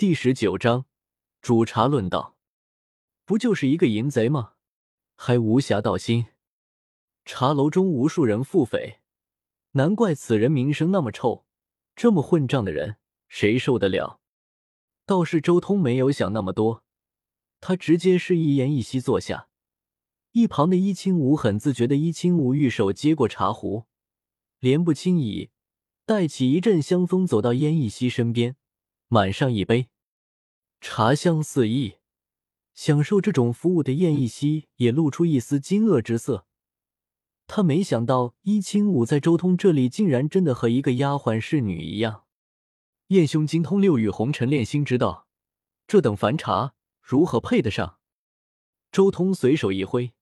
第十九章，煮茶论道，不就是一个淫贼吗？还无侠道心。茶楼中无数人腹诽，难怪此人名声那么臭。这么混账的人，谁受得了？倒是周通没有想那么多，他直接示意颜逸西坐下。一旁的伊清武很自觉的，伊清武玉手接过茶壶，莲步轻移，带起一阵香风，走到燕一西身边，满上一杯，茶香四溢。享受这种服务的燕逸西也露出一丝惊愕之色。他没想到伊清武在周通这里竟然真的和一个丫鬟侍女一样。燕兄精通六欲红尘炼心之道，这等凡茶如何配得上？周通随手一挥，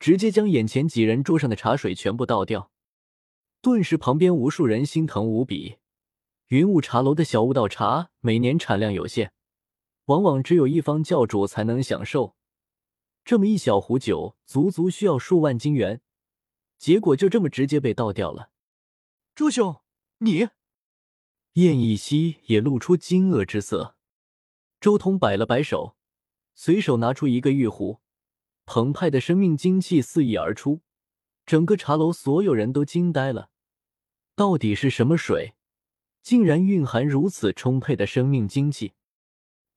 直接将眼前几人桌上的茶水全部倒掉。顿时，旁边无数人心疼无比。云雾茶楼的小悟道茶每年产量有限，往往只有一方教主才能享受。这么一小壶酒，足足需要数万金元。结果就这么直接被倒掉了，周兄，你？燕逸西也露出惊愕之色。周通摆了摆手，随手拿出一个玉壶，澎湃的生命精气四溢而出，整个茶楼所有人都惊呆了。到底是什么水，竟然蕴含如此充沛的生命精气？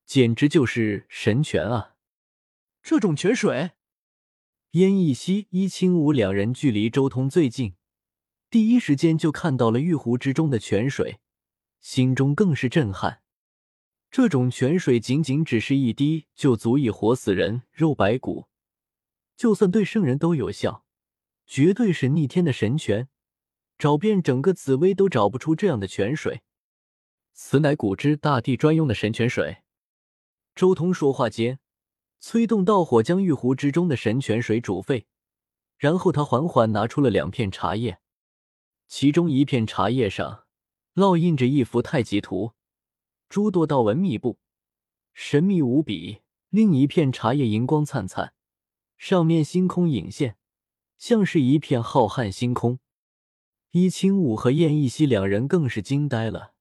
简直就是神泉啊！这种泉水。燕逸西、伊清武两人距离周通最近，第一时间就看到了玉壶之中的泉水，心中更是震撼。这种泉水仅仅只是一滴，就足以活死人、肉白骨，就算对圣人都有效，绝对是逆天的神泉。找遍整个紫薇都找不出这样的泉水，此乃古之大帝专用的神泉水。周通说话间。催动道火，将玉壶之中的神泉水煮沸，然后他缓缓拿出了两片茶叶，其中一片茶叶上烙印着一幅太极图，诸多道纹密布，神秘无比；另一片茶叶银光灿灿，上面星空隐现，像是一片浩瀚星空。伊清武和燕逸西两人更是惊呆了，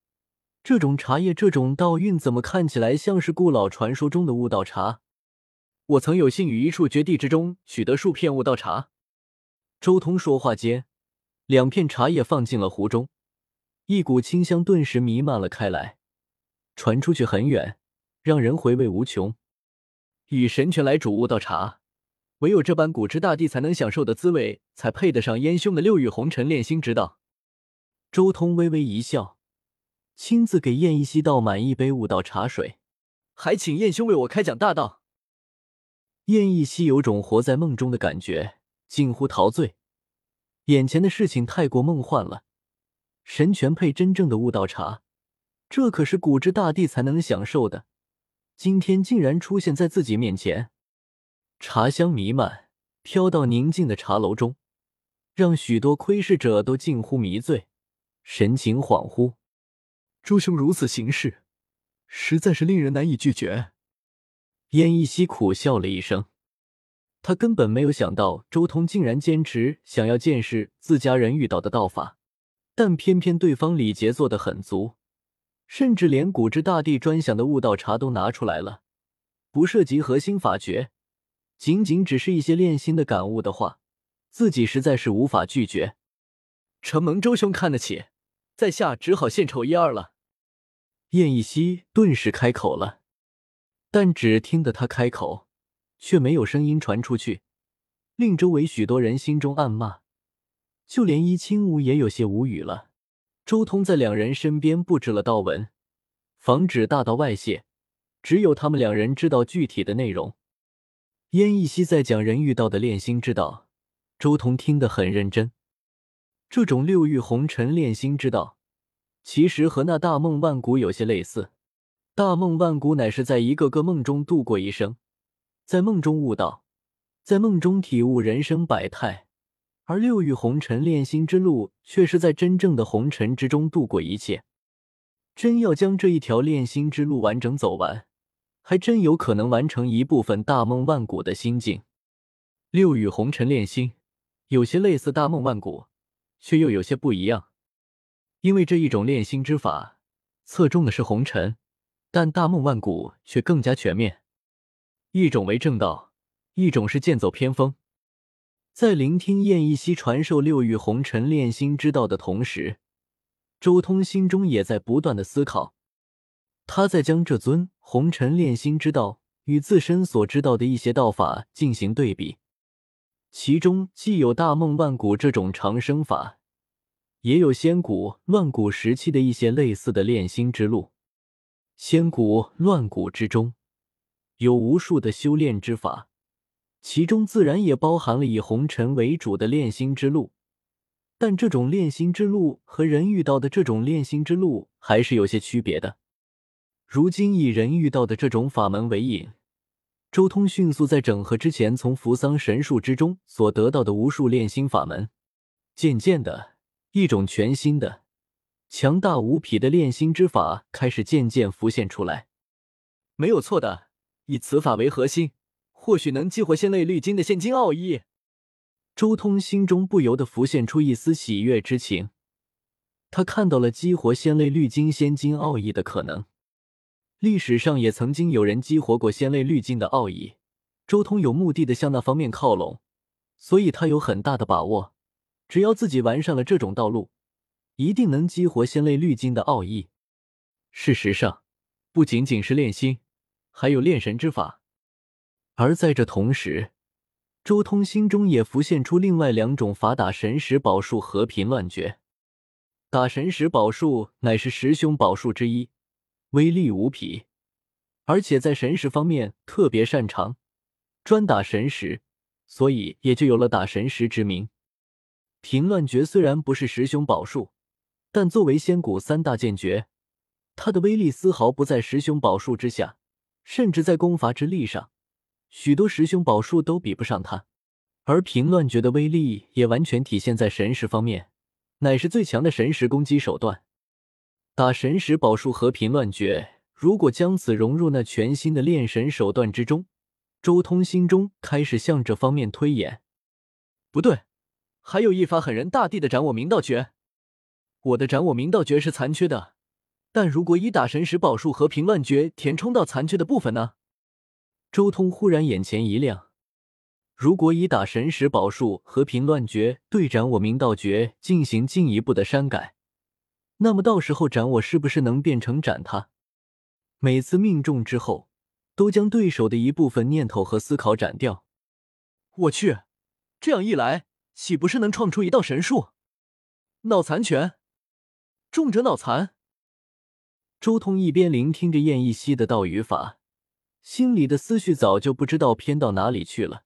这种茶叶，这种道韵，怎么看起来像是古老传说中的悟道茶？我曾有幸于一处绝地之中取得数片悟道茶。周通说话间，两片茶叶放进了壶中，一股清香顿时弥漫了开来，传出去很远，让人回味无穷。以神泉来煮悟道茶，唯有这般古之大帝才能享受的滋味，才配得上燕兄的六域红尘炼心之道。周通微微一笑，亲自给燕一西倒满一杯悟道茶水，还请燕兄为我开讲大道。燕逸西有种活在梦中的感觉，近乎陶醉。眼前的事情太过梦幻了，神泉配真正的悟道茶，这可是古之大帝才能享受的，今天竟然出现在自己面前。茶香弥漫，飘到宁静的茶楼中，让许多窥视者都近乎迷醉，神情恍惚。周兄如此行事，实在是令人难以拒绝。燕一西苦笑了一声，他根本没有想到周通竟然坚持想要见识自家人遇到的道法，但偏偏对方礼节做得很足，甚至连古之大帝专享的悟道茶都拿出来了，不涉及核心法诀，仅仅只是一些练心的感悟的话，自己实在是无法拒绝。承蒙周兄看得起，在下只好献丑一二了。燕一西顿时开口了。但只听得他开口，却没有声音传出去，令周围许多人心中暗骂，就连伊清武也有些无语了。周通在两人身边布置了道纹，防止大道外泄，只有他们两人知道具体的内容。燕一西在讲人遇到的炼心之道，周通听得很认真。这种六欲红尘炼心之道，其实和那大梦万古有些类似。大梦万古乃是在一个个梦中度过一生，在梦中悟道，在梦中体悟人生百态；而六欲红尘炼心之路，却是在真正的红尘之中度过一切。真要将这一条炼心之路完整走完，还真有可能完成一部分大梦万古的心境。六欲红尘炼心，有些类似大梦万古，却又有些不一样，因为这一种炼心之法，侧重的是红尘。但大梦万古却更加全面。一种为正道，一种是剑走偏锋。在聆听燕一溪传授六域红尘炼心之道的同时，周通心中也在不断的思考。他在将这尊红尘炼心之道与自身所知道的一些道法进行对比，其中既有大梦万古这种长生法，也有仙古乱古时期的一些类似的炼心之路。仙古乱古之中，有无数的修炼之法，其中自然也包含了以红尘为主的炼心之路。但这种炼心之路和人遇到的这种炼心之路还是有些区别的。如今以人遇到的这种法门为引，周通迅速在整合之前从扶桑神树之中所得到的无数炼心法门，渐渐的，一种全新的、强大无匹的炼心之法开始渐渐浮现出来。没有错的，以此法为核心，或许能激活仙泪绿金的现金奥义。周通心中不由得浮现出一丝喜悦之情，他看到了激活仙泪绿金仙金奥义的可能。历史上也曾经有人激活过仙泪绿金的奥义，周通有目的的向那方面靠拢，所以他有很大的把握，只要自己完善了这种道路，一定能激活仙泪绿金的奥义。事实上，不仅仅是炼心，还有炼神之法。而在这同时，周通心中也浮现出另外两种法：打神石宝术和平乱绝。打神石宝术乃是十凶宝术之一。威力无匹，而且在神石方面特别擅长，专打神石，所以也就有了打神石之名。平乱诀虽然不是十凶宝术，但作为仙古三大剑诀，它的威力丝毫不在十凶宝术之下，甚至在攻伐之力上，许多十凶宝术都比不上它。而平乱诀的威力也完全体现在神识方面，乃是最强的神识攻击手段。打神石宝术和平乱绝，如果将此融入那全新的炼神手段之中，周通心中开始向这方面推演。不对，还有一法狠人大帝的斩我明道诀。我的斩我明道诀是残缺的，但如果以打神石宝术和平乱绝填充到残缺的部分呢？周通忽然眼前一亮，如果以打神石宝术和平乱绝对斩我明道诀进行进一步的删改。那么到时候斩我是不是能变成斩他？每次命中之后，都将对手的一部分念头和思考斩掉。我去，这样一来，岂不是能创出一道神术？脑残拳，重者脑残。周通一边聆听着燕一溪的道语法，心里的思绪早就不知道偏到哪里去了。